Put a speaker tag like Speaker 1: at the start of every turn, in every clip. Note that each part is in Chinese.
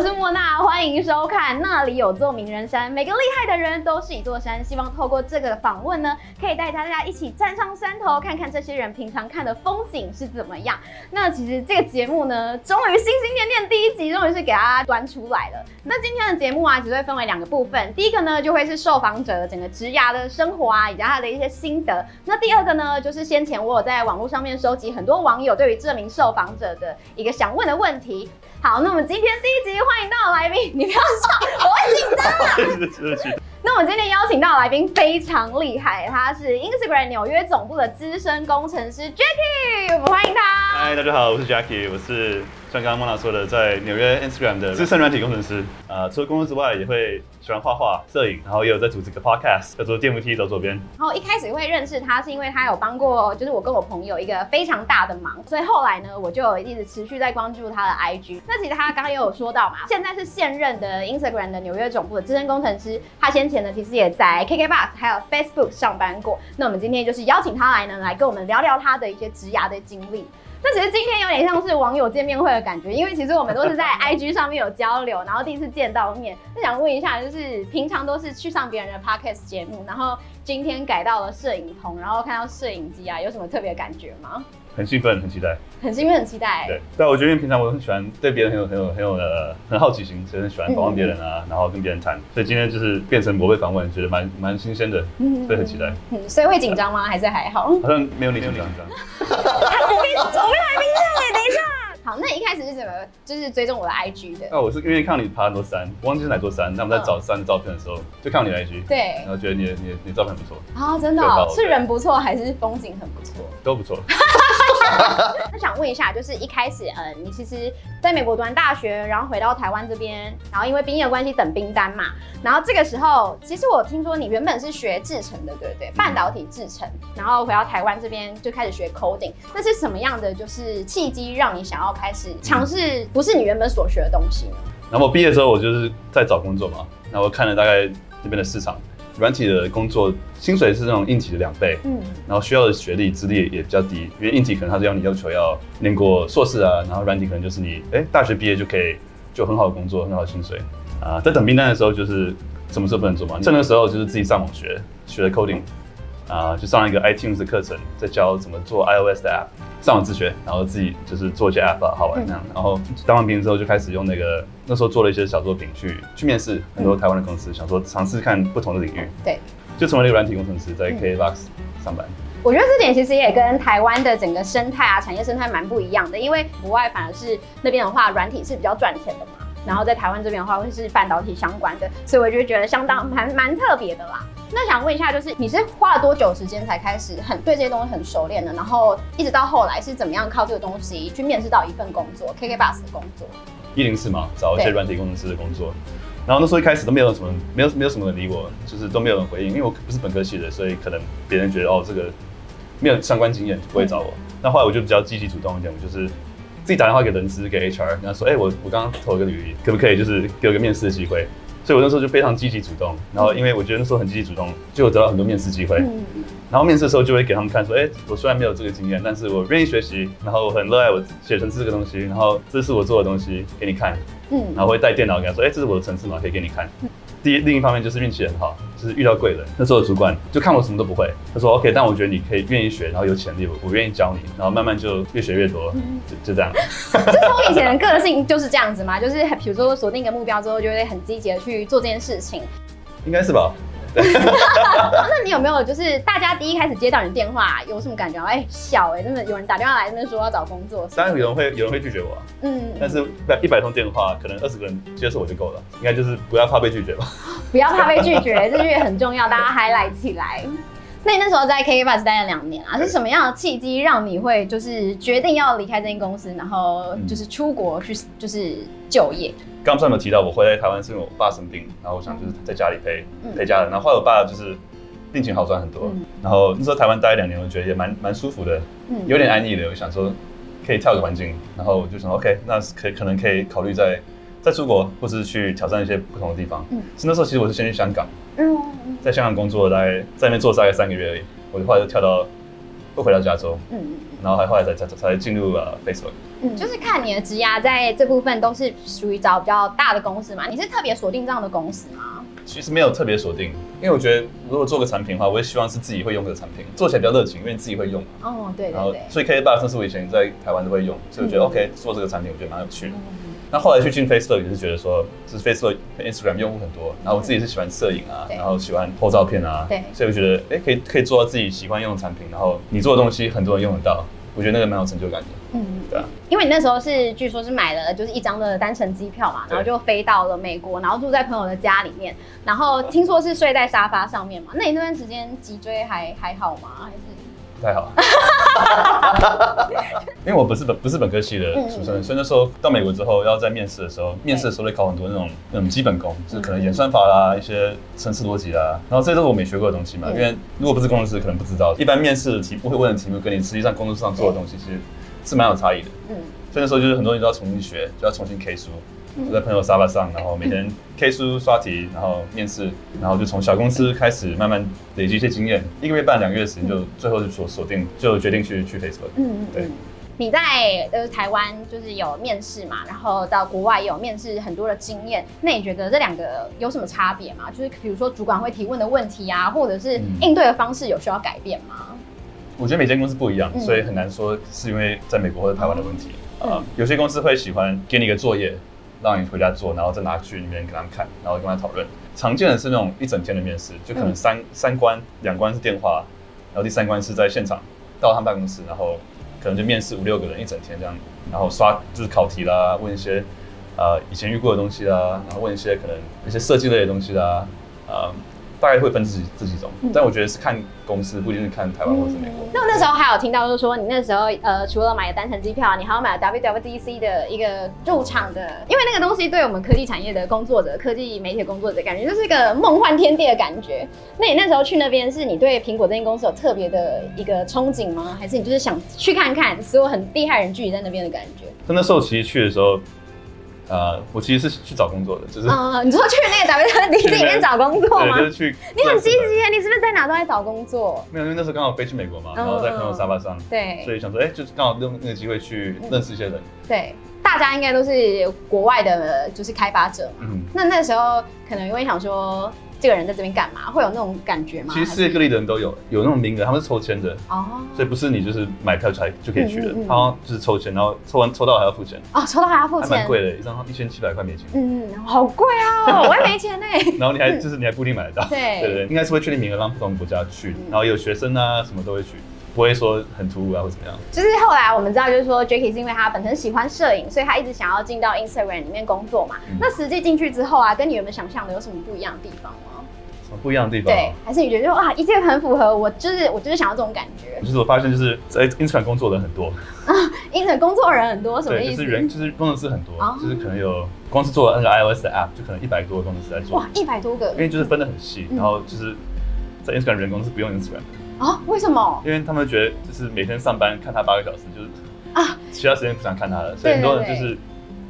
Speaker 1: 我是莫娜，欢迎收看《那里有座名人山》。每个厉害的人都是一座山，希望透过这个访问呢，可以带大家一起站上山头，看看这些人平常看的风景是怎么样。那其实这个节目呢，终于心心念念第一集，终于是给大家端出来了。那今天的节目啊，只会分为两个部分。第一个呢，就会是受访者整个职涯的生活啊，以及他的一些心得。那第二个呢，就是先前我有在网络上面收集很多网友对于这名受访者的一个想问的问题。好，那我们今天第一集欢迎到的来宾，你不要笑，我会紧张。那我们今天邀请到的来宾非常厉害，他是 Instagram 纽约总部的资深工程师 Jackie，我们欢迎他。
Speaker 2: 嗨，大家好，我是 Jackie，我是像刚刚莫娜说的，在纽约 Instagram 的资深软体工程师。啊、呃，除了工作之外，也会。喜欢画画、摄影，然后也有在组织个 podcast，叫做电扶梯走左边。
Speaker 1: 然后一开始会认识他，是因为他有帮过，就是我跟我朋友一个非常大的忙，所以后来呢，我就一直持续在关注他的 IG。那其实他刚刚也有说到嘛，现在是现任的 Instagram 的纽约总部的资深工程师。他先前呢，其实也在 KKBOX 还有 Facebook 上班过。那我们今天就是邀请他来呢，来跟我们聊聊他的一些职涯的经历。那其实今天有点像是网友见面会的感觉，因为其实我们都是在 IG 上面有交流，然后第一次见到面，就想问一下，就是平常都是去上别人的 Podcast 节目，然后今天改到了摄影棚，然后看到摄影机啊，有什么特别感觉吗？
Speaker 2: 很兴奋，很期待，
Speaker 1: 很兴奋，很期待。
Speaker 2: 对，但我觉得平常我很喜欢对别人很有很有很有呃很好奇心，所以很喜欢访问别人啊，嗯、然后跟别人谈。所以今天就是变成我被访问，觉得蛮蛮新鲜的，所以很期待。
Speaker 1: 嗯，所以会紧张吗？还是还好？
Speaker 2: 好像没有你紧张。
Speaker 1: 好，那你一开始是怎么就是追踪我的 IG 的？
Speaker 2: 那，我是因为看到你爬很多山，忘记是哪座山。那我们在找山的照片的时候，嗯、就看到你的 IG，
Speaker 1: 对，
Speaker 2: 然后觉得你的你的你的照片很不错。
Speaker 1: 啊、哦，真的、哦，是人不错还是风景很不错？
Speaker 2: 都不错。
Speaker 1: 那想问一下，就是一开始，呃，你其实在美国读完大学，然后回到台湾这边，然后因为兵役的关系等兵单嘛，然后这个时候，其实我听说你原本是学制程的，对不对？半导体制程，然后回到台湾这边就开始学 coding，那是什么样的就是契机让你想要开始尝试不是你原本所学的东西呢？
Speaker 2: 然后我毕业之后，我就是在找工作嘛，然后我看了大概这边的市场。软体的工作薪水是那种硬体的两倍，嗯，然后需要的学历资历也比较低，因为硬体可能他是要你要求要念过硕士啊，然后软体可能就是你哎大学毕业就可以就很好的工作，很好的薪水啊。在等名单的时候，就是什么事都不能做嘛，趁那个时候就是自己上网学学了 coding。啊，就上一个 iTunes 的课程，在教怎么做 iOS 的 App，上网自学，然后自己就是做一些 App 好玩那样。嗯、然后当完兵之后，就开始用那个那时候做了一些小作品去去面试很多台湾的公司，嗯、想说尝试看不同的领域。对，就成为了一个软体工程师，在 KKBOX 上班。
Speaker 1: 我觉得这点其实也跟台湾的整个生态啊，产业生态蛮不一样的，因为国外反而是那边的话，软体是比较赚钱的嘛，然后在台湾这边的话，会是半导体相关的，所以我就觉得相当蛮蛮特别的啦。那想问一下，就是你是花了多久时间才开始很对这些东西很熟练的？然后一直到后来是怎么样靠这个东西去面试到一份工作，KK Bus 的工作？
Speaker 2: 一零四嘛，找一些软体工程师的工作。然后那时候一开始都没有什么，没有没有什么人理我，就是都没有人回应，因为我不是本科系的，所以可能别人觉得哦这个没有相关经验就不会找我。嗯、那后来我就比较积极主动一点，我就是自己打电话给人资给 HR，跟他说，哎、欸，我我刚刚投了个履历，可不可以就是给我个面试的机会？所以我那时候就非常积极主动，然后因为我觉得那时候很积极主动，就有得到很多面试机会。然后面试的时候就会给他们看说，哎，我虽然没有这个经验，但是我愿意学习，然后我很热爱我写程式这个东西，然后这是我做的东西给你看。嗯，然后会带电脑给他说，哎，这是我的程式码，可以给你看。第一，另一方面就是运气很好，就是遇到贵人。那时候的主管就看我什么都不会，他说 OK，但我觉得你可以愿意学，然后有潜力，我我愿意教你，然后慢慢就越学越多，就就这样。
Speaker 1: 就从以前的个性就是这样子嘛，就是比如说锁定一个目标之后，就会很积极的去做这件事情。
Speaker 2: 应该是吧。
Speaker 1: 那你有没有就是大家第一开始接到你的电话有什么感觉？哎、欸，小哎、欸，真的有人打电话来那边说要找工作。
Speaker 2: 当然有人会有人会拒绝我、啊，嗯，但是一百通电话，可能二十个人接受我就够了。应该就是不要怕被拒绝吧？
Speaker 1: 不要怕被拒绝，这句很重要，大家还来起来。那你那时候在 KKBOX 待了两年啊，是什么样的契机让你会就是决定要离开这间公司，然后就是出国去就是就业？刚才有没有提到我回来台湾是因为我爸生病，然后我想就是在家里陪、嗯、陪家人，然后后来我爸就是病情好转很多，嗯、然后那时候台湾待两年，我觉得也蛮蛮舒服的，嗯、有点安逸的，我想说可以跳个环境，然后我就想 OK，那可可能可以考虑再再出国，或是去挑战一些不同的地方。嗯，是那时候其实我是先去香港。嗯，在香港工作，大概在那边做大概三个月而已。我就后来就跳到，又回到加州。嗯，然后还后来才才才进入了 Facebook。嗯，就是看你的职涯在这部分都是属于找比较大的公司嘛？你是特别锁定这样的公司吗？
Speaker 2: 其实没有特别锁定，因为我觉得如果做个产品的话，我也希望是自己会用这个产品，做起来比较热情，因为你自己会用嘛。
Speaker 1: 哦，对对对。
Speaker 2: 然后，所以 KKBOX 是我以前在台湾都会用，所以我觉得 OK 做这个产品，我觉得蛮有趣的。那后来去进 Facebook 也是觉得说，就是 Facebook、Instagram 用户很多，然后我自己是喜欢摄影啊，然后喜欢拍照片啊，对，所以我觉得哎，可以可以做到自己喜欢用的产品，然后你做的东西很多人用得到。我觉得那个蛮有成就感的，嗯，对啊，
Speaker 1: 因为你那时候是据说是买了就是一张的单程机票嘛，然后就飞到了美国，然后住在朋友的家里面，然后听说是睡在沙发上面嘛，那你那段时间脊椎还还好吗？还是？
Speaker 2: 不太好，因为我不是本不是本科系的出身，所以那时候到美国之后，要在面试的时候，面试的时候会考很多那种那种基本功，就是可能演算法啦，一些程式逻辑啦，然后这些都是我没学过的东西嘛。因为如果不是工程师，可能不知道。一般面试的题目会问的题目，跟你实际上工作上做的东西，其实是蛮有差异的。嗯，所以那时候就是很多人都要重新学，就要重新 K 书。就在朋友沙发上，然后每天 K 书刷题，然后面试，然后就从小公司开始慢慢累积一些经验。一个月半两个月的时间，就最后就锁锁定，就决定去去 Facebook。嗯嗯，对。
Speaker 1: 你在呃台湾就是有面试嘛，然后到国外也有面试很多的经验。那你觉得这两个有什么差别吗？就是比如说主管会提问的问题啊，或者是应对的方式有需要改变吗？
Speaker 2: 我觉得每间公司不一样，所以很难说是因为在美国或者台湾的问题。呃，有些公司会喜欢给你一个作业。让你回家做，然后再拿去里面给他们看，然后跟他讨论。常见的是那种一整天的面试，就可能三、三关，两关是电话，然后第三关是在现场，到他们办公室，然后可能就面试五六个人一整天这样，然后刷就是考题啦，问一些呃以前遇过的东西啦，然后问一些可能一些设计类的东西啦，呃。大概会分这几这几种，但我觉得是看公司，不一定是看台湾或是美国。
Speaker 1: 那我那时候还有听到，就是说你那时候呃，除了买了单程机票，你还要买了 WWDC 的一个入场的，因为那个东西对我们科技产业的工作者、科技媒体工作者，感觉就是一个梦幻天地的感觉。那你那时候去那边，是你对苹果这间公司有特别的一个憧憬吗？还是你就是想去看看所有很厉害人聚集在那边的感觉？
Speaker 2: 那时候其实去的时候。呃，我其实是去找工作的，就是
Speaker 1: 啊，你说去那个 WWDC 里面找工作吗？
Speaker 2: 对，就是去。
Speaker 1: 你很积极啊，你是不是在哪都在找工作？
Speaker 2: 没有，因为那时候刚好飞去美国嘛，然后在朋友沙发上，
Speaker 1: 对，
Speaker 2: 所以想说，哎，就是刚好用那个机会去认识一些人。
Speaker 1: 对，大家应该都是国外的，就是开发者嘛。嗯。那那时候可能因为想说。这个人在这边干嘛？会有那种感觉吗？
Speaker 2: 其实世界各地的人都有，有那种名额，他们是抽签的。哦，所以不是你就是买票才就可以去的，他就是抽签，然后抽完抽到还要付钱。
Speaker 1: 哦，抽到还要付钱，
Speaker 2: 还蛮贵的，一张一千七百块美金，
Speaker 1: 嗯，好贵啊，我也没钱呢。
Speaker 2: 然后你还就是你还不一定买得到，对。对对，应该是会确定名额让不同国家去，然后有学生啊什么都会去。不会说很突兀啊，或怎么样。
Speaker 1: 就是后来我们知道，就是说 Jacky 是因为他本身喜欢摄影，所以他一直想要进到 Instagram 里面工作嘛。嗯、那实际进去之后啊，跟你原本想象的有什么不一样的地方吗？
Speaker 2: 什么不一样的地方？
Speaker 1: 对，还是你觉得哇，一切很符合我，就是我就是想要这种感觉。
Speaker 2: 就是我发现就是在 Instagram 工作的人很多啊，
Speaker 1: Instagram 工作的人很多，什么意思？
Speaker 2: 就是人就是工程师很多，哦、就是可能有光是做那个 iOS 的 App 就可能一百多个工程师在做。
Speaker 1: 哇，一百多个，
Speaker 2: 因为就是分得很细，嗯、然后就是在 Instagram 人工是不用 Instagram 的。
Speaker 1: 啊？为什么？
Speaker 2: 因为他们觉得就是每天上班看他八个小时，就是啊，其他时间不想看他了，所以很多人就是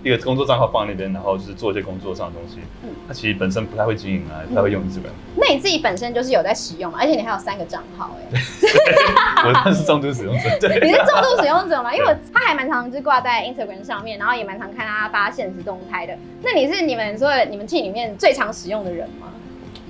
Speaker 2: 一个工作账号放在那边，然后就是做一些工作上的东西。嗯，他其实本身不太会经营啊，不太会用 Instagram。
Speaker 1: 那你自己本身就是有在使用，而且你还有三个账号，哎，
Speaker 2: 我算是重度使用者。对，
Speaker 1: 你是重度使用者吗？因为我他还蛮常就挂在 Instagram 上面，然后也蛮常看他发现实动态的。那你是你们说你们 team 里面最常使用的人吗？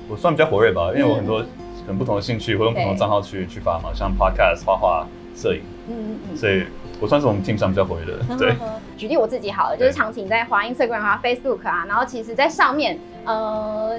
Speaker 2: 我算比较活跃吧，因为我很多。很不同的兴趣，会用不同的账号去去发嘛，像 podcast、画画、摄影，嗯嗯嗯，所以我算是我们 team 上比较活跃的。对，举
Speaker 1: 例我自己好了，就是常请在华 Instagram 啊、Facebook 啊，然后其实在上面，呃。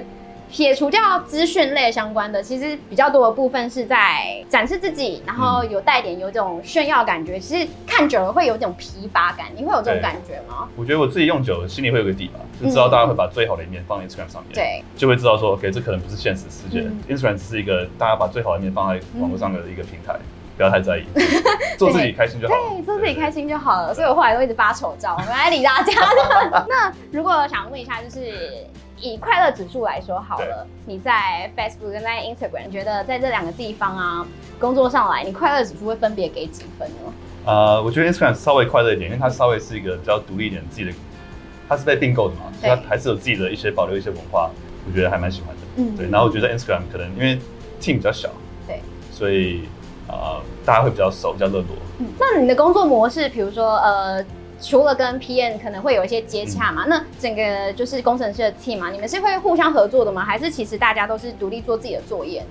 Speaker 1: 撇除掉资讯类相关的，其实比较多的部分是在展示自己，然后有带点有种炫耀感觉。其实看久了会有种疲乏感，你会有这种感觉吗？
Speaker 2: 我觉得我自己用久了，心里会有个底吧，就知道大家会把最好的一面放在 Instagram 上面，对，就会知道说，OK，这可能不是现实世界，Instagram 只是一个大家把最好的一面放在网络上的一个平台，不要太在意，做自己开心就好。
Speaker 1: 对，做自己开心就好了。所以我后来都一直发丑照，我们来理大家的。那如果想问一下，就是。以快乐指数来说好了，你在 Facebook 跟在 Instagram，你觉得在这两个地方啊，工作上来，你快乐指数会分别给几分呢？
Speaker 2: 呃，我觉得 Instagram 稍微快乐一点，因为它稍微是一个比较独立一点自己的，它是被并购的嘛，所以它还是有自己的一些保留一些文化，我觉得还蛮喜欢的。嗯，对。然后我觉得 Instagram 可能因为 team 比较小，对，所以呃大家会比较熟，比较热络。
Speaker 1: 嗯，那你的工作模式，比如说呃。除了跟 PM 可能会有一些接洽嘛，嗯、那整个就是工程师的 team 嘛，你们是会互相合作的吗？还是其实大家都是独立做自己的作业？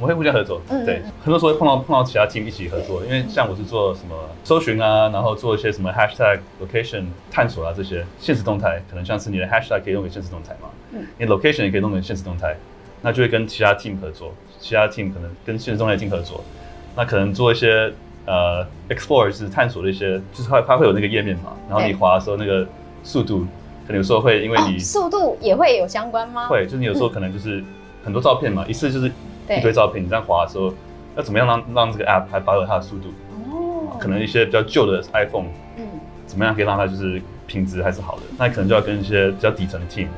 Speaker 2: 我们会互相合作，嗯、对，很多时候会碰到碰到其他 team 一起合作，因为像我是做什么搜寻啊，然后做一些什么 hashtag location 探索啊这些现实动态，可能像是你的 hashtag 可以用给现实动态嘛，嗯，你 location 也可以弄给现实动态，那就会跟其他 team 合作，其他 team 可能跟现实动态 team 合作，那可能做一些呃 explore 是探索的一些，就是它它会有那个页面嘛，然后你滑的时候那个速度，可能有时候会因为你、哦、
Speaker 1: 速度也会有相关吗？
Speaker 2: 会，就是你有时候可能就是很多照片嘛，嗯、一次就是。一堆照片，你这样滑的时候，要怎么样让让这个 app 还保有它的速度？哦，可能一些比较旧的 iPhone，嗯，怎么样可以让它就是品质还是好的？那可能就要跟一些比较底层的 team，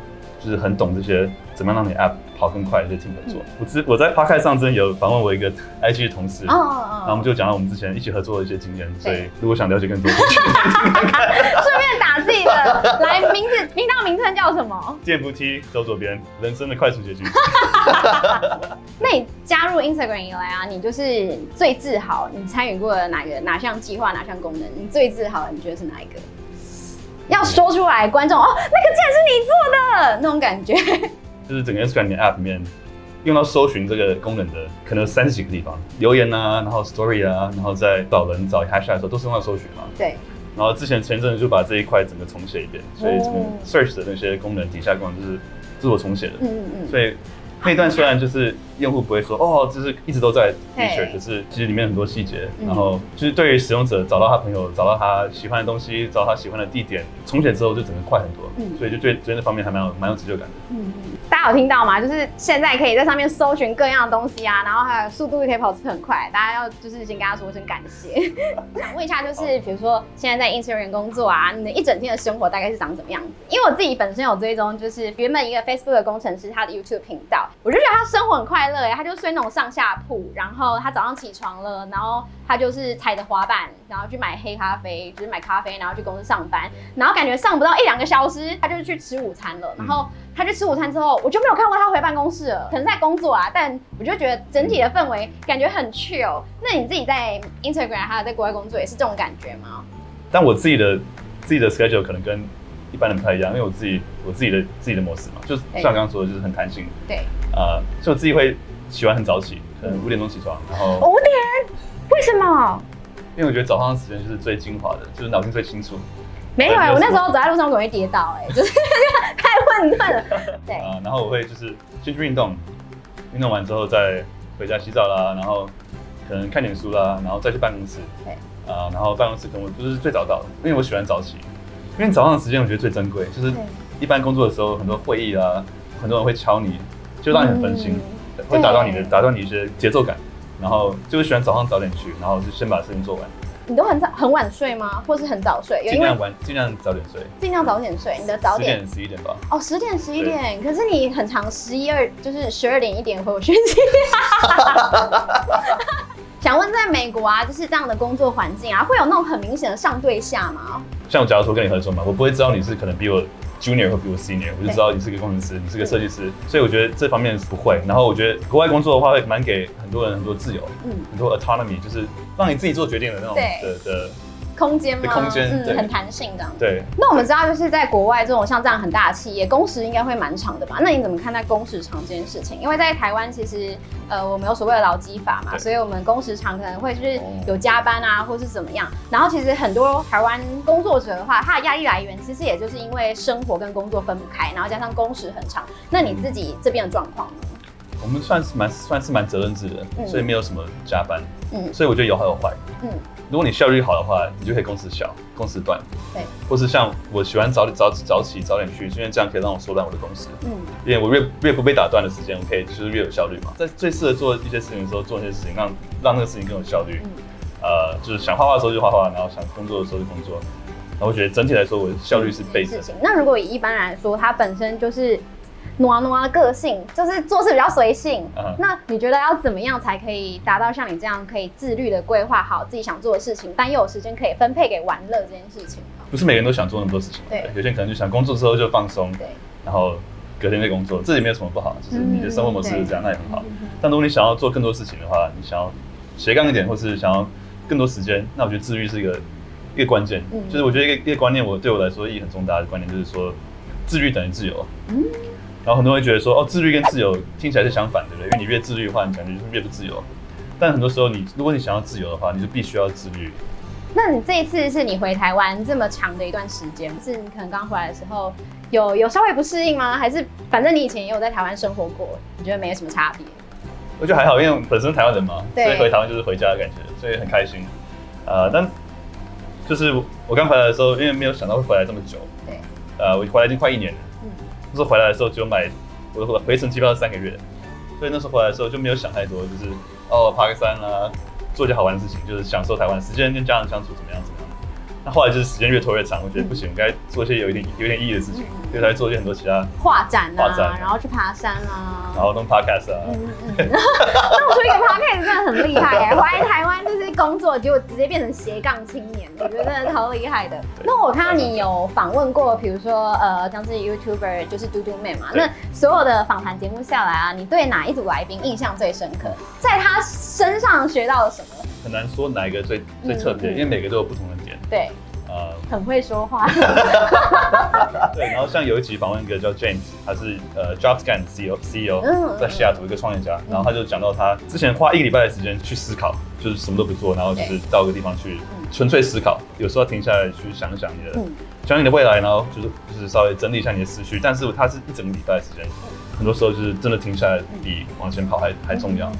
Speaker 2: 就是很懂这些怎么样让你 app 跑更快的这些 team 合作。嗯、我之我在 Podcast 上真的有访问我一个 IG 的同事，哦，哦，然后我们就讲到我们之前一起合作的一些经验，所以如果想了解更多，顺
Speaker 1: 便打自己的来名字，频道名称叫什么？
Speaker 2: 电扶梯走左边，人生的快速捷径。
Speaker 1: 那你加入 Instagram 以来啊，你就是最自豪，你参与过的哪个哪项计划，哪项功能，你最自豪，你觉得是哪一个？要说出来，观众哦，那个竟然是你做的那种感觉。
Speaker 2: 就是整个 Instagram 的 App 里面用到搜寻这个功能的，可能有三十几个地方，留言啊，然后 Story 啊，然后在找人找 Hashtag 的时候，都是用到搜寻嘛。
Speaker 1: 对。
Speaker 2: 然后之前前阵子就把这一块整个重写一遍，所以整个 Search 的那些功能底下功能就是自我重写的。嗯嗯嗯。所以。那一段虽然就是用户不会说哦，就是一直都在 feature，可是其实里面很多细节，然后就是对于使用者找到他朋友、找到他喜欢的东西、找到他喜欢的地点，重写之后就整个快很多，嗯，所以就对对那方面还蛮有蛮有成就感的。嗯嗯，
Speaker 1: 大家有听到吗？就是现在可以在上面搜寻各样的东西啊，然后还有速度也可以跑出很快，大家要就是先跟他说声感谢。想问一下，就是比如说现在在 Instagram 工作啊，你的一整天的生活大概是长什么样子？因为我自己本身有追踪，就是原本一个 Facebook 的工程师他的 YouTube 频道。我就觉得他生活很快乐哎，他就睡那种上下铺，然后他早上起床了，然后他就是踩着滑板，然后去买黑咖啡，就是买咖啡，然后去公司上班，然后感觉上不到一两个小时，他就去吃午餐了。然后他去吃午餐之后，我就没有看过他回办公室了，可能在工作啊。但我就觉得整体的氛围感觉很 chill。那你自己在 Instagram 还有在国外工作也是这种感觉吗？
Speaker 2: 但我自己的自己的 schedule 可能跟一般人不太一样，因为我自己我自己的自己的模式嘛，就是像刚刚说的，就是很弹性。
Speaker 1: 对。
Speaker 2: 呃，所以我自己会喜欢很早起，可能五点钟起床，然后
Speaker 1: 五点？为什么？
Speaker 2: 因为我觉得早上的时间就是最精华的，就是脑筋最清楚。
Speaker 1: 没有哎、欸，我那时候走在路上总会跌倒哎、欸，就是太混乱了。对。啊、呃，
Speaker 2: 然后我会就是先去运动，运动完之后再回家洗澡啦，然后可能看点书啦，然后再去办公室。对。啊、呃，然后办公室可能我就是最早到的，因为我喜欢早起。因为早上的时间我觉得最珍贵，就是一般工作的时候很多会议啊，很多人会敲你，就让你很分心，嗯、会打断你的打断你一些节奏感，然后就是喜欢早上早点去，然后就先把事情做完。
Speaker 1: 你都很早很晚睡吗？或是很早睡？
Speaker 2: 尽量晚，尽量早点睡。
Speaker 1: 尽量早点睡。你的早点
Speaker 2: 十点十一点吧。
Speaker 1: 哦，十点十一点，可是你很长十一二就是十二点一点回我讯息。想问，在美国啊，就是这样的工作环境啊，会有那种很明显的上对下吗？
Speaker 2: 像我假如说跟你合作嘛，我不会知道你是可能比我 junior 或比我 senior，我就知道你是个工程师，你是个设计师，所以我觉得这方面是不会。然后我觉得国外工作的话，会蛮给很多人很多自由，嗯，很多 autonomy，就是让你自己做决定的那种的的。
Speaker 1: 空间吗？
Speaker 2: 空间，
Speaker 1: 嗯，很弹性的。
Speaker 2: 对。
Speaker 1: 那我们知道，就是在国外这种像这样很大的企业，工时应该会蛮长的吧？那你怎么看待工时长这件事情？因为在台湾，其实呃，我们有所谓的劳基法嘛，所以我们工时长可能会就是有加班啊，或是怎么样。然后其实很多台湾工作者的话，他的压力来源其实也就是因为生活跟工作分不开，然后加上工时很长。那你自己这边的状况呢？
Speaker 2: 我们算是蛮算是蛮责任制的，嗯、所以没有什么加班。嗯，所以我觉得有好有坏。嗯，如果你效率好的话，你就可以工时小、工时短。对，或是像我喜欢早点早早起、早点去，因为这样可以让我缩短我的工时。嗯，因为我越越不被打断的时间，我可以就是越有效率嘛。在最适合做一些事情的时候，做一些事情，让让那个事情更有效率。嗯、呃，就是想画画的时候就画画，然后想工作的时候就工作。然后我觉得整体来说，我的效率是倍增。
Speaker 1: 那如果以一般来说，它本身就是。挪啊挪啊，个性就是做事比较随性。Uh huh. 那你觉得要怎么样才可以达到像你这样可以自律的规划好自己想做的事情，但又有时间可以分配给玩乐这件事情？
Speaker 2: 不是每个人都想做那么多事情。对，有些人可能就想工作之后就放松，对，然后隔天再工作，这也没有什么不好，就是你的生活模式是这样，嗯、那也很好。但如果你想要做更多事情的话，你想要斜杠一点，或是想要更多时间，那我觉得自律是一个一个关键，嗯、就是我觉得一个一个观念，我对我来说意义很重大的观念就是说，自律等于自由。嗯。然后很多人会觉得说，哦，自律跟自由听起来是相反，对不对？因为你越自律的话，你感觉就是越不自由。但很多时候你，你如果你想要自由的话，你就必须要自律。
Speaker 1: 那你这一次是你回台湾这么长的一段时间，是你可能刚回来的时候有有稍微不适应吗？还是反正你以前也有在台湾生活过，你觉得没什么差别？
Speaker 2: 我觉得还好，因为本身台湾人嘛，对所以回台湾就是回家的感觉，所以很开心。呃，但就是我刚回来的时候，因为没有想到会回来这么久，对，呃，我回来已经快一年了。那时候回来的时候只有买我的回程机票是三个月，所以那时候回来的时候就没有想太多，就是哦爬个山啊，做些好玩的事情，就是享受台湾时间跟家人相处怎么样怎么样。那后来就是时间越拖越长，我觉得不行，该做一些有一点有点意义的事情，所以才做一些很多其他
Speaker 1: 画展啊，然后去爬山啊，
Speaker 2: 然后弄 podcast 啊。
Speaker 1: 那我出一个 podcast 真的很厉害哎，回来台湾就是工作，结果直接变成斜杠青年，我觉得真的超厉害的。那我看到你有访问过，比如说呃，像是 YouTuber 就是嘟嘟妹嘛，那所有的访谈节目下来啊，你对哪一组来宾印象最深刻？在他身上学到了什么？
Speaker 2: 很难说哪一个最最特别，因为每个都有不同的
Speaker 1: 点。对，呃，很会说话。
Speaker 2: 对，然后像有一集访问一个叫 James，他是呃 JobScan CEO CEO，在西雅图一个创业家，然后他就讲到他之前花一个礼拜的时间去思考，就是什么都不做，然后就是到一个地方去纯粹思考，有时候停下来去想一想你的，想你的未来，然后就是就是稍微整理一下你的思绪。但是他是一整个礼拜的时间，很多时候就是真的停下来比往前跑还还重要。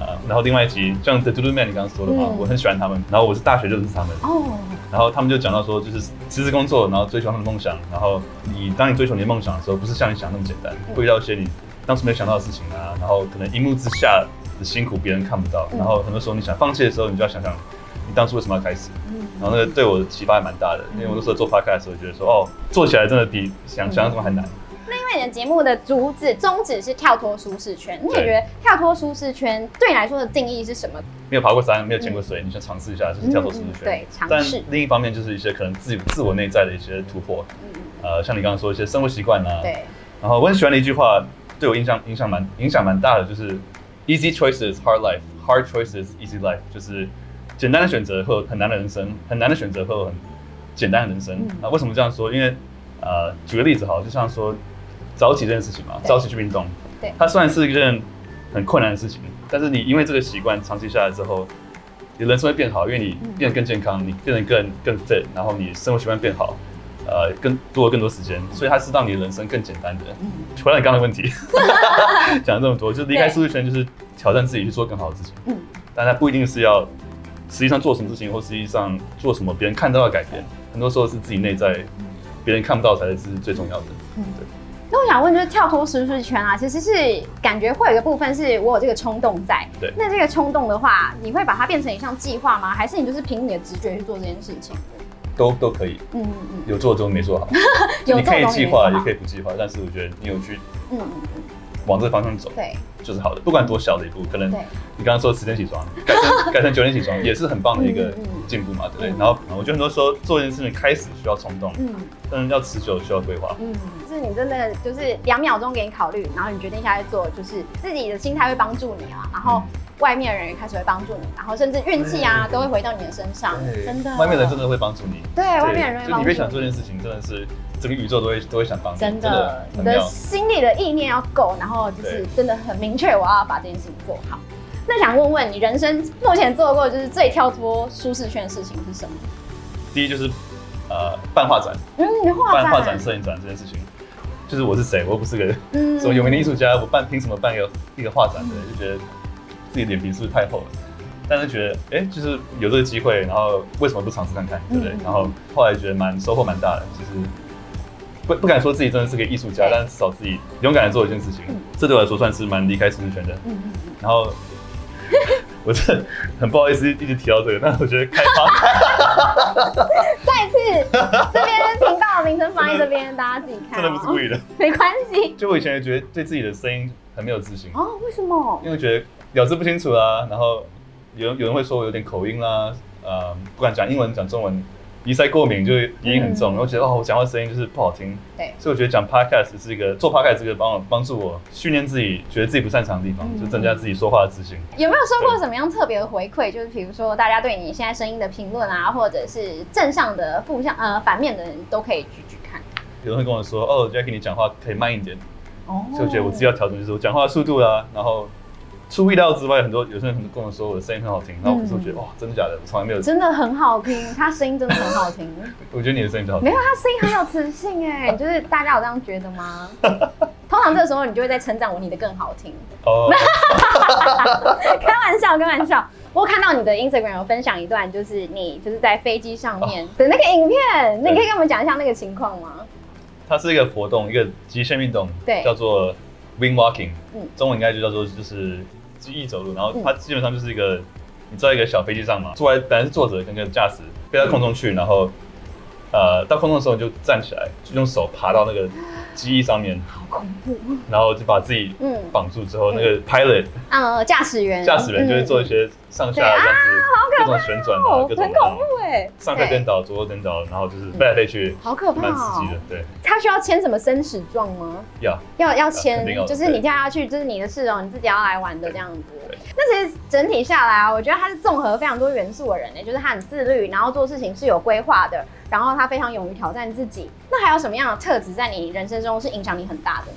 Speaker 2: 啊，然后另外一集像 The Doodoo Man 你刚刚说的话，我很喜欢他们。然后我是大学认识他们哦，然后他们就讲到说，就是辞职工作，然后追求他们的梦想。然后你当你追求你的梦想的时候，不是像你想那么简单，会遇到一些你当时没想到的事情啊。然后可能一幕之下的辛苦别人看不到。然后很多时候你想放弃的时候，你就要想想你当初为什么要开始。然后那个对我的启发还蛮大的，因为我那时候做 podcast 的时候觉得说，哦，做起来真的比想想象中还难。
Speaker 1: 那你的节目的主旨宗旨是跳脱舒适圈，你也觉得跳脱舒适圈对你来说的定义是什么？没
Speaker 2: 有爬过山，没有见过水，你想尝试一下，就是跳脱舒适圈。
Speaker 1: 对，尝试。
Speaker 2: 但另一方面就是一些可能自己自我内在的一些突破，呃，像你刚刚说一些生活习惯啊。对。然后我很喜欢的一句话，对我印象影响蛮影响蛮大的，就是 Easy choices hard life, hard choices easy life，就是简单的选择会有很难的人生，很难的选择会有很简单的人生。那为什么这样说？因为呃，举个例子好，就像说。早起这件事情嘛，早起去运动，对，它虽然是一件很困难的事情，但是你因为这个习惯长期下来之后，你人生会变好，因为你变得更健康，你变得更更 fit，然后你生活习惯变好，呃，更多了更多时间，所以它是让你的人生更简单的。回来你刚刚的问题，讲了这么多，就离开舒适圈，就是挑战自己去做更好的事情。嗯，但它不一定是要实际上做什么事情，或实际上做什么别人看到的改变，很多时候是自己内在别人看不到才是最重要的。嗯，对。
Speaker 1: 那我想问，就是跳脱舒适圈啊，其实是感觉会有一个部分是我有这个冲动在。对。那这个冲动的话，你会把它变成一项计划吗？还是你就是凭你的直觉去做这件事情？
Speaker 2: 都都可以。嗯嗯嗯。有做中没做好。有做你可以计划，也可以不计划，但是我觉得你有去。嗯嗯嗯。往这个方向走，对，就是好的。不管多小的一步，可能你刚刚说十点起床，改成改成九点起床，也是很棒的一个进步嘛，对不对？然后我觉得很多时候做一件事情开始需要冲动，嗯，但是要持久需要规划，嗯，
Speaker 1: 就是你真的就是两秒钟给你考虑，然后你决定下来做，就是自己的心态会帮助你啊，然后外面的人也开始会帮助你，然后甚至运气啊都会回到你的身上，真的，
Speaker 2: 外面的人真的会帮助你，
Speaker 1: 对，外面的人，就
Speaker 2: 你越想做这件事情，真的是。这个宇宙都会都会想帮你，
Speaker 1: 真的，你的心里的意念要够，然后就是真的很明确，我要把这件事情做好。那想问问你，人生目前做过就是最跳脱舒适圈的事情是什么？
Speaker 2: 第一就是呃办画展，
Speaker 1: 嗯，画
Speaker 2: 办画展、摄影展这件事情，就是我是谁，我又不是个什么有名的艺术家，我办凭什么办一个一个画展的？就觉得自己脸皮是不是太厚了？但是觉得哎，就是有这个机会，然后为什么不尝试看看，对不对？然后后来觉得蛮收获蛮大的，其实。不不敢说自己真的是个艺术家，但是至少自己勇敢的做一件事情，嗯、这对我来说算是蛮离开舒适圈的。嗯嗯然后，我真的很不好意思一直提到这个，但是我觉得开发。
Speaker 1: 再次，这边频道的名称放在这边，的大家自己看、哦。真的不是故意的。没关系。就
Speaker 2: 我以前也觉得对自己的声音很没有自信。
Speaker 1: 哦，为什么？
Speaker 2: 因为觉得咬字不清楚啊，然后有有人会说我有点口音啦、啊，呃，不管讲英文讲中文。鼻塞过敏，就鼻音很重，
Speaker 1: 嗯、
Speaker 2: 然后觉得哦，我讲话声音就是不好听。
Speaker 1: 对，
Speaker 2: 所以我觉得讲 podcast 是一个做 podcast 这个帮我帮助我训练自己，觉得自己不擅长的地方，嗯、就增加自己说话的自信。
Speaker 1: 有没有收过什么样特别的回馈？就是比如说大家对你现在声音的评论啊，或者是正向的、负向呃反面的人都可以举举看。
Speaker 2: 有人会跟我说：“哦，Jackie，你讲话可以慢一点。”
Speaker 1: 哦，
Speaker 2: 所以我觉得我自己要调整，就是我讲话的速度啦，然后。出乎意料之外，很多有些人跟我说我的声音很好听，然后可是我觉得哇，真的假的？我从来没有。
Speaker 1: 真的很好听，他声音真的很好听。
Speaker 2: 我觉得你的声音真好听。
Speaker 1: 没有，他声音很有磁性哎，就是大家有这样觉得吗？通常这个时候你就会在称赞我，你的更好听。哦。开玩笑，开玩笑。我看到你的 Instagram 有分享一段，就是你就是在飞机上面的那个影片，那你可以跟我们讲一下那个情况吗？
Speaker 2: 它是一个活动，一个极限运动，对，叫做 Wing Walking，嗯，中文应该就叫做就是。机翼走路，然后它基本上就是一个，嗯、你坐在一个小飞机上嘛，坐在本来是坐着，跟个驾驶飞到空中去，然后，呃，到空中的时候你就站起来，就用手爬到那个机翼上面，
Speaker 1: 好恐怖，
Speaker 2: 然后就把自己嗯绑住之后，嗯、那个 pilot，
Speaker 1: 呃，驾驶员，
Speaker 2: 驾驶员就会做一些上下这样子。各种旋转啊，各种
Speaker 1: 很恐怖哎！
Speaker 2: 上下颠倒，左右颠倒，然后就是飞来飞去，
Speaker 1: 好可怕，
Speaker 2: 蛮刺激的。对，
Speaker 1: 他需要签什么生死状吗？
Speaker 2: 要
Speaker 1: 要要签，就是你跳下去，就是你的事哦，你自己要来玩的这样子。那其实整体下来啊，我觉得他是综合非常多元素的人呢，就是他很自律，然后做事情是有规划的，然后他非常勇于挑战自己。那还有什么样的特质在你人生中是影响你很大的呢？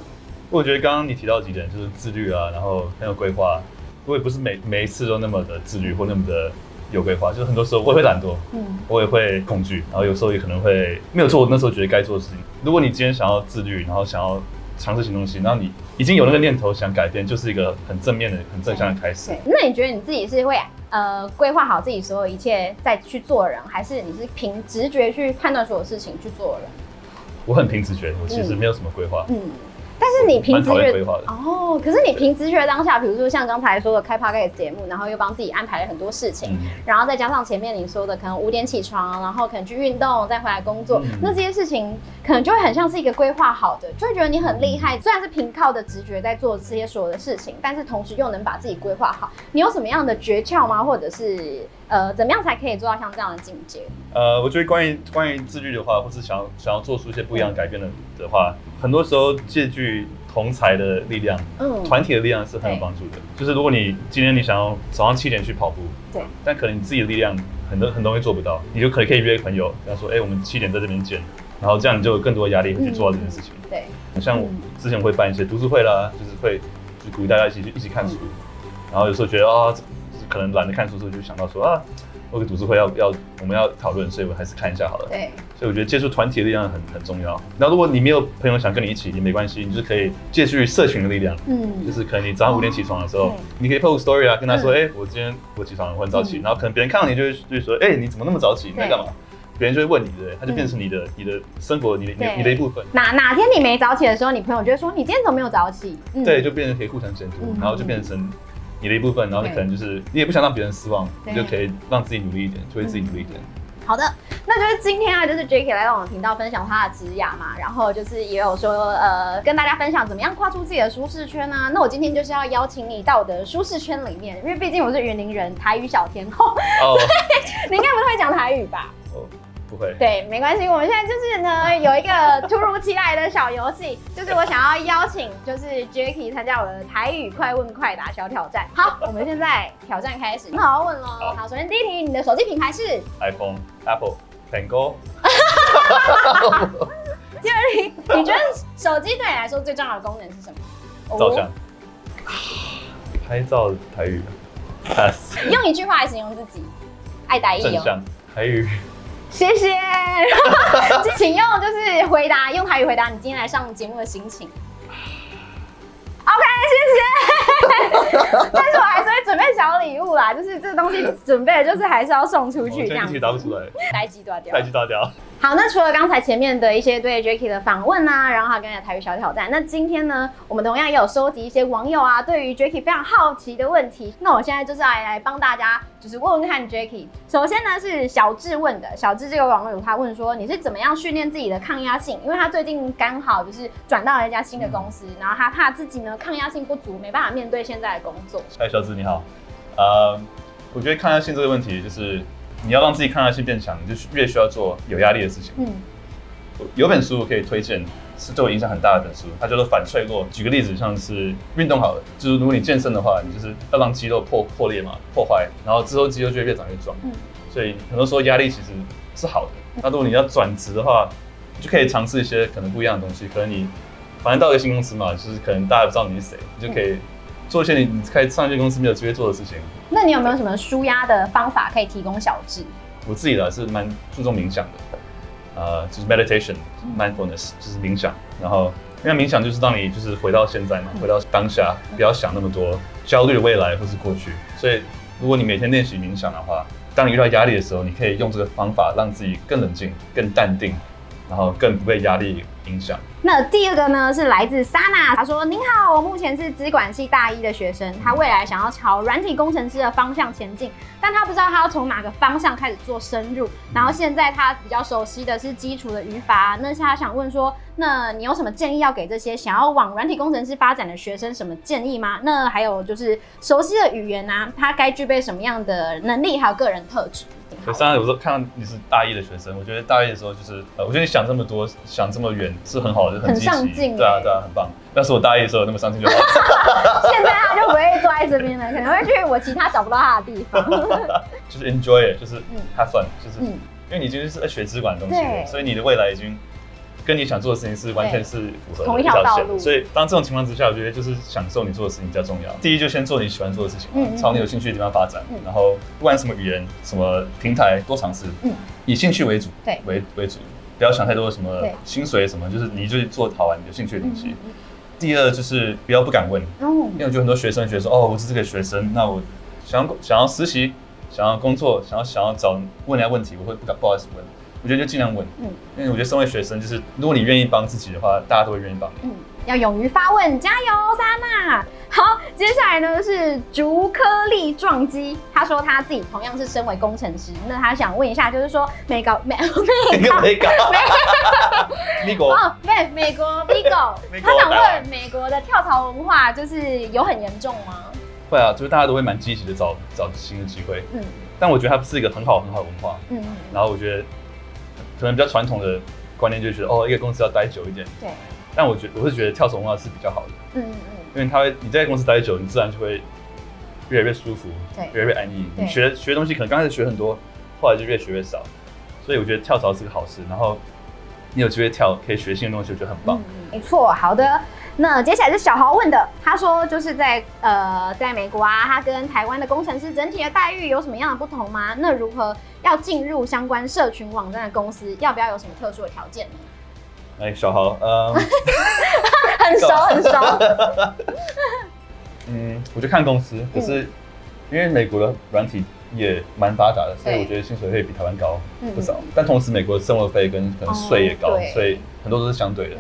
Speaker 2: 我觉得刚刚你提到几点，就是自律啊，然后很有规划。我也不是每每一次都那么的自律或那么的。有规划，就是很多时候我也会懒惰，嗯，我也会恐惧，然后有时候也可能会没有做我那时候觉得该做的事情。如果你今天想要自律，然后想要尝试新东西，然后你已经有那个念头想改变，就是一个很正面的、很正向的开始。
Speaker 1: 那你觉得你自己是会呃规划好自己所有一切再去做人，还是你是凭直觉去判断所有事情去做人？
Speaker 2: 我很凭直觉，我其实没有什么规划，嗯。嗯
Speaker 1: 但是你凭直觉哦，可是你凭直觉当下，比如说像刚才说的开 podcast 节目，然后又帮自己安排了很多事情，嗯、然后再加上前面你说的可能五点起床，然后可能去运动，再回来工作，嗯、那这些事情可能就会很像是一个规划好的，就会觉得你很厉害。虽然是凭靠的直觉在做这些所有的事情，但是同时又能把自己规划好。你有什么样的诀窍吗？或者是呃，怎么样才可以做到像这样的境界？
Speaker 2: 呃，我觉得关于关于自律的话，或是想要想要做出一些不一样的改变的的话，嗯、很多时候借据。同才的力量，嗯，团体的力量是很有帮助的。就是如果你今天你想要早上七点去跑步，对，但可能你自己的力量很多很多东西做不到，你就可以可以约朋友，跟他说，哎，我们七点在这边见，然后这样你就有更多的压力去做到这件事情。对，像我之前会办一些读书会啦，就是会就鼓励大家一起去一起看书，然后有时候觉得啊，可能懒得看书的时候，就想到说啊。我个读书会要要我们要讨论，所以我还是看一下好了。对，所以我觉得接触团体的力量很很重要。那如果你没有朋友想跟你一起，也没关系，你就是可以借助社群的力量。嗯，就是可能你早上五点起床的时候，哦、你可以 post story 啊，跟他说，哎、嗯欸，我今天我起床很早起，嗯、然后可能别人看到你就会就会说，哎、欸，你怎么那么早起？你在干嘛？别人就会问你，对不对？他就变成你的、嗯、你的生活，你的对你的一部分。哪哪天你没早起的时候，你朋友就会说，你今天怎么没有早起？嗯、对，就变成可以互相监督，嗯、然后就变成。你的一部分，然后你可能就是你也不想让别人失望，你就可以让自己努力一点，就会自己努力一点。好的，那就是今天啊，就是 Jackie 来到我们频道分享他的职涯嘛，然后就是也有说呃跟大家分享怎么样跨出自己的舒适圈啊。那我今天就是要邀请你到我的舒适圈里面，因为毕竟我是云林人，台语小天后，哦，你应该不会讲台语吧？不会，对，没关系。我们现在就是呢，有一个突如其来的小游戏，就是我想要邀请，就是 Jackie 参加我的台语快问快答小挑战。好，我们现在挑战开始。那我要问喽。好，好，首先第一题，你的手机品牌是 iPhone、Apple、苹果。第二题，你觉得手机对你来说最重要的功能是什么？照相。拍照台语。Pass。用一句话来形容自己，爱台语。正向台语。谢谢，请用就是回答，用台语回答你今天来上节目的心情。OK，谢谢。但是我还是会准备小礼物啦，就是这个东西准备的就是还是要送出去这样。来，待机断掉，来机断掉。好，那除了刚才前面的一些对 Jackie 的访问啊，然后还有刚才台语小挑战，那今天呢，我们同样也有收集一些网友啊对于 Jackie 非常好奇的问题。那我现在就是来来帮大家，就是问问看 Jackie。首先呢是小智问的，小智这个网友他问说，你是怎么样训练自己的抗压性？因为他最近刚好就是转到了一家新的公司，然后他怕自己呢抗压性不足，没办法面对现在的工作。哎，小智你好，呃，我觉得抗压性这个问题就是。你要让自己抗压性变强，你就越需要做有压力的事情。嗯，有本书我可以推荐，是对我影响很大的本书，它叫做《反脆弱》。举个例子，像是运动好了，就是如果你健身的话，你就是要让肌肉破破裂嘛，破坏，然后之后肌肉就会越长越壮。嗯，所以很多时候压力其实是好的。那如果你要转职的话，就可以尝试一些可能不一样的东西。可能你反正到一个新公司嘛，就是可能大家不知道你是谁，你就可以做一些你你开上一间公司没有机会做的事情。
Speaker 1: 那你有没有什么舒压的方法可以提供小智？
Speaker 2: 我自己的是蛮注重冥想的，呃，就是 meditation、mindfulness，就是冥想。然后因为冥想就是让你就是回到现在嘛，回到当下，不要想那么多焦虑的未来或是过去。所以如果你每天练习冥想的话，当你遇到压力的时候，你可以用这个方法让自己更冷静、更淡定。然后更不被压力影响。
Speaker 1: 那第二个呢，是来自 Sana，他说：“您好，我目前是资管系大一的学生，他未来想要朝软体工程师的方向前进，但他不知道他要从哪个方向开始做深入。然后现在他比较熟悉的是基础的语法，那他想问说，那你有什么建议要给这些想要往软体工程师发展的学生什么建议吗？那还有就是熟悉的语言啊，他该具备什么样的能力还有个人特质？”
Speaker 2: 所以，刚刚有时候看到你是大一的学生，我觉得大一的时候就是，呃，我觉得你想这么多，想这么远是很好的，很积极，很上进，对啊，对啊，很棒。要是我大一的时候那么上进就好了。
Speaker 1: 现在他就不会坐在这边了，可能会去我其他找不到他的地方。
Speaker 2: 就是 enjoy it，就是 have fun，就是，嗯因为你已经是在学资管的东西，所以你的未来已经。跟你想做的事情是完全是符合的同一条线，所以当这种情况之下，我觉得就是享受你做的事情比较重要。第一，就先做你喜欢做的事情，朝你有兴趣的地方发展。然后不管什么语言、什么平台，多尝试。嗯以兴趣为主，对，为为主，不要想太多什么薪水什么，就是你就做好玩有兴趣的东西。第二，就是不要不敢问，因为我觉得很多学生觉得说，哦，我是这个学生，那我想要想要实习，想要工作，想要想要找问人家问题，我会不敢不好意思问。我觉得就尽量问，嗯，因为我觉得身为学生，就是如果你愿意帮自己的话，大家都会愿意帮你。嗯，
Speaker 1: 要勇于发问，加油，莎娜。好，接下来呢是竹颗粒撞击，他说他自己同样是身为工程师，那他想问一下，就是说美国美 美国美国
Speaker 2: 美国哦，
Speaker 1: 对，美国 Bigo，他想问美国的跳槽文化就是有很严重吗？
Speaker 2: 会啊，就是大家都会蛮积极的找找新的机会，嗯，但我觉得它不是一个很好很好的文化，嗯，然后我觉得。可能比较传统的观念就是觉得哦，一个公司要待久一点。对。但我觉我是觉得跳槽文化是比较好的。嗯嗯嗯。因为他会你在公司待久，你自然就会越来越舒服，对，越来越安逸。你学学东西可能刚开始学很多，后来就越学越少。所以我觉得跳槽是个好事。然后你有机会跳，可以学新的东西，我觉得很棒。
Speaker 1: 嗯，没错。好的。那接下来是小豪问的，他说就是在呃，在美国啊，他跟台湾的工程师整体的待遇有什么样的不同吗？那如何要进入相关社群网站的公司，要不要有什么特殊的条件呢？
Speaker 2: 哎，小豪，呃，
Speaker 1: 很熟很熟。
Speaker 2: 嗯，我就看公司，可是因为美国的软体也蛮发达的，所以我觉得薪水会比台湾高不少。但同时，美国的生活费跟可能税也高，所以很多都是相对的。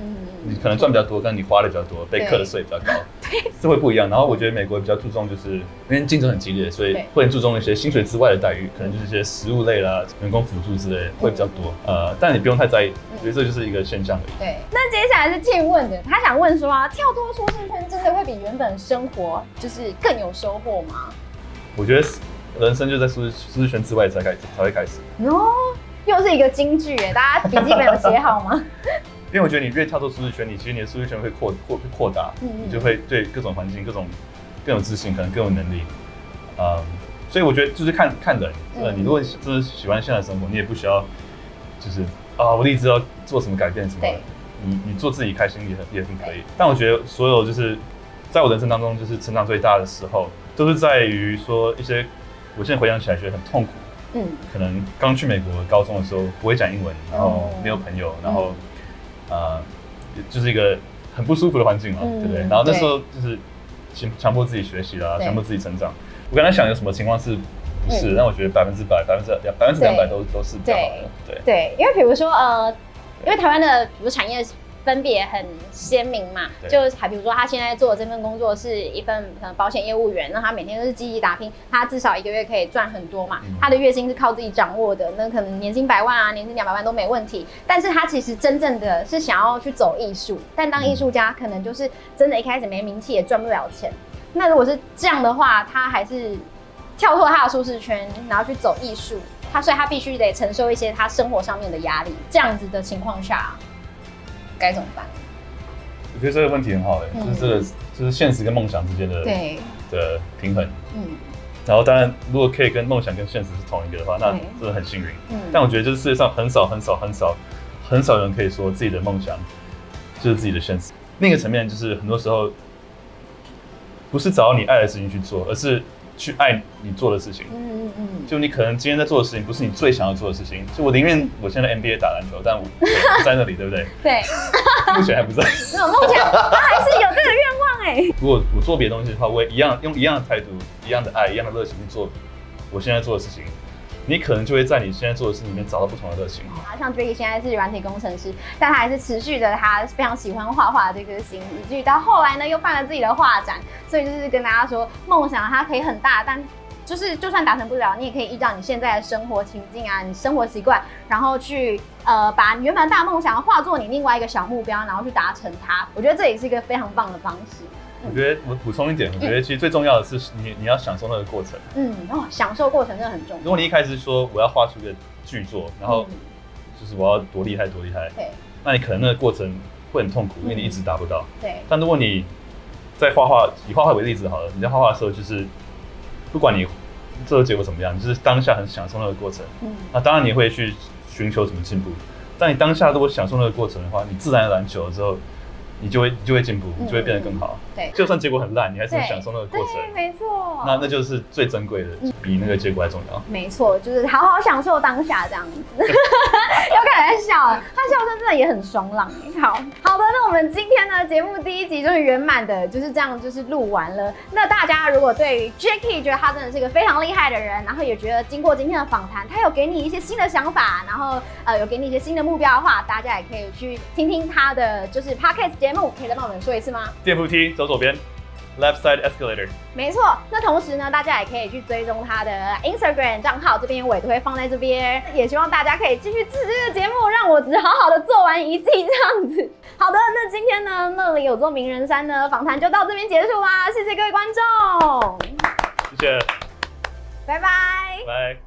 Speaker 2: 你可能赚比较多，但你花的比较多，被课的税比较高，这会不一样。然后我觉得美国比较注重，就是因为竞争很激烈，所以会很注重一些薪水之外的待遇，可能就是一些食物类啦、员工辅助之类会比较多。呃，但你不用太在意，我觉得这就是一个现象而已。
Speaker 1: 对。那接下来是静问的，他想问说啊，跳脱舒适圈真的会比原本生活就是更有收获吗？
Speaker 2: 我觉得人生就在舒适舒适圈之外才开始才会开始。
Speaker 1: 哦，又是一个金句耶，大家笔记本有写好吗？
Speaker 2: 因为我觉得你越跳出舒适圈，你其实你的舒适圈会扩扩扩大，嗯嗯，你就会对各种环境、各种更有自信，可能更有能力。嗯，所以我觉得就是看看人，呃，你如果就是喜欢现在的生活，你也不需要就是啊，我立志要做什么改变什么的，你你做自己开心也很也很可以。但我觉得所有就是在我人生当中，就是成长最大的时候，都是在于说一些我现在回想起来觉得很痛苦，嗯，可能刚去美国高中的时候不会讲英文，然后没有朋友，然后。呃，就是一个很不舒服的环境嘛，嗯、对不对？然后那时候就是强强迫自己学习啦，强迫自己成长。我刚才想有什么情况是不是？嗯、但我觉得百分之百、百分之两、百分之两百都都是比较好的。对
Speaker 1: 对，因为比如说呃，因为台湾的比如产业。分别很鲜明嘛，对就还比如说他现在做的这份工作是一份可能保险业务员，那他每天都是积极打拼，他至少一个月可以赚很多嘛，嗯、他的月薪是靠自己掌握的，那可能年薪百万啊，年薪两百万都没问题。但是他其实真正的是想要去走艺术，但当艺术家可能就是真的一开始没名气也赚不了钱。那如果是这样的话，他还是跳脱他的舒适圈，然后去走艺术。他所以他必须得承受一些他生活上面的压力。这样子的情况下，该怎么办？
Speaker 2: 我觉得这个问题很好哎、欸，嗯、就是这个就是现实跟梦想之间的
Speaker 1: 对
Speaker 2: 的平衡。嗯，然后当然如果可以跟梦想跟现实是同一个的话，那真的很幸运。嗯，但我觉得就是世界上很少很少很少很少人可以说自己的梦想就是自己的现实。另一个层面就是很多时候不是找到你爱的事情去做，而是。去爱你做的事情，嗯嗯嗯，就你可能今天在做的事情不是你最想要做的事情，就我宁愿我现在 NBA 打篮球，但我不在那里，对不对？
Speaker 1: 对，
Speaker 2: 目前还不在。
Speaker 1: 没有目前，他还是有这个愿望哎。
Speaker 2: 如果我做别的东西的话，我也一样用一样的态度、一样的爱、一样的热情去做我现在做的事情。你可能就会在你现在做的事里面找到不同的热情。
Speaker 1: 啊，像 Jacky 现在是软体工程师，但他还是持续的，他非常喜欢画画这颗心，以至于到后来呢，又办了自己的画展。所以就是跟大家说，梦想它可以很大，但就是就算达成不了，你也可以依照你现在的生活情境啊，你生活习惯，然后去呃把原本大梦想化作你另外一个小目标，然后去达成它。我觉得这也是一个非常棒的方式。
Speaker 2: 我觉得我补充一点，我觉得其实最重要的是你你要享受那个过程。
Speaker 1: 嗯，哦，享受过程真的很重要。
Speaker 2: 如果你一开始说我要画出一个巨作，然后就是我要多厉害多厉害，对，那你可能那个过程会很痛苦，因为你一直达不到。对。但如果你在画画，以画画为例子好了，你在画画的时候，就是不管你最后结果怎么样，你就是当下很享受那个过程。嗯。那当然你会去寻求怎么进步，但你当下如果享受那个过程的话，你自然而然久了之后。你就会你就会进步，你就会变得更好。对，就算结果很烂，你还是享受那个过程。
Speaker 1: 没错。
Speaker 2: 那那就是最珍贵的，比那个结果还重要。
Speaker 1: 没错，就是好好享受当下这样子。又开始在笑了，他笑声真的也很爽朗。好好的，那我们今天呢节目第一集就是圆满的，就是这样，就是录完了。那大家如果对于 Jacky 觉得他真的是一个非常厉害的人，然后也觉得经过今天的访谈，他有给你一些新的想法，然后呃有给你一些新的目标的话，大家也可以去听听他的就是 Podcast。节目可以再帮我们说一次吗？
Speaker 2: 电扶梯走左边，left side escalator。
Speaker 1: 没错，那同时呢，大家也可以去追踪他的 Instagram 账号，这边我也都会放在这边。也希望大家可以继续支持这个节目，让我只好好的做完一季这样子。好的，那今天呢，那里有座名人山呢，访谈就到这边结束啦，谢谢各位观众，
Speaker 2: 谢谢，
Speaker 1: 拜拜，
Speaker 2: 拜。